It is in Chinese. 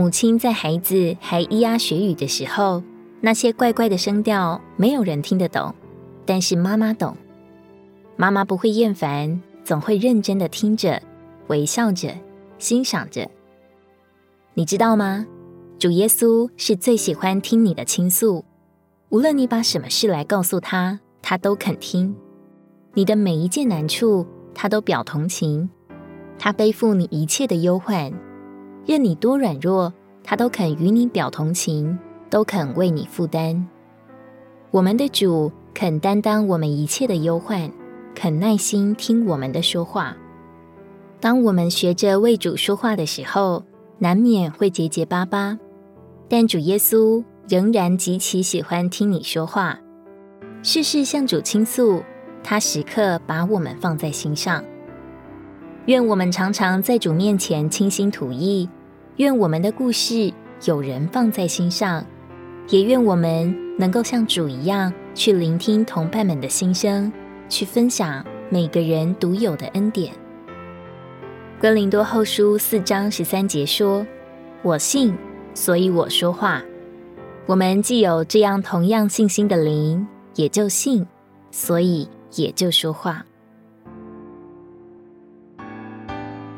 母亲在孩子还咿呀学语的时候，那些怪怪的声调，没有人听得懂，但是妈妈懂。妈妈不会厌烦，总会认真的听着，微笑着，欣赏着。你知道吗？主耶稣是最喜欢听你的倾诉，无论你把什么事来告诉他，他都肯听。你的每一件难处，他都表同情。他背负你一切的忧患。任你多软弱，他都肯与你表同情，都肯为你负担。我们的主肯担当我们一切的忧患，肯耐心听我们的说话。当我们学着为主说话的时候，难免会结结巴巴，但主耶稣仍然极其喜欢听你说话。事事向主倾诉，他时刻把我们放在心上。愿我们常常在主面前倾心吐意，愿我们的故事有人放在心上，也愿我们能够像主一样去聆听同伴们的心声，去分享每个人独有的恩典。哥林多后书四章十三节说：“我信，所以我说话。”我们既有这样同样信心的灵，也就信，所以也就说话。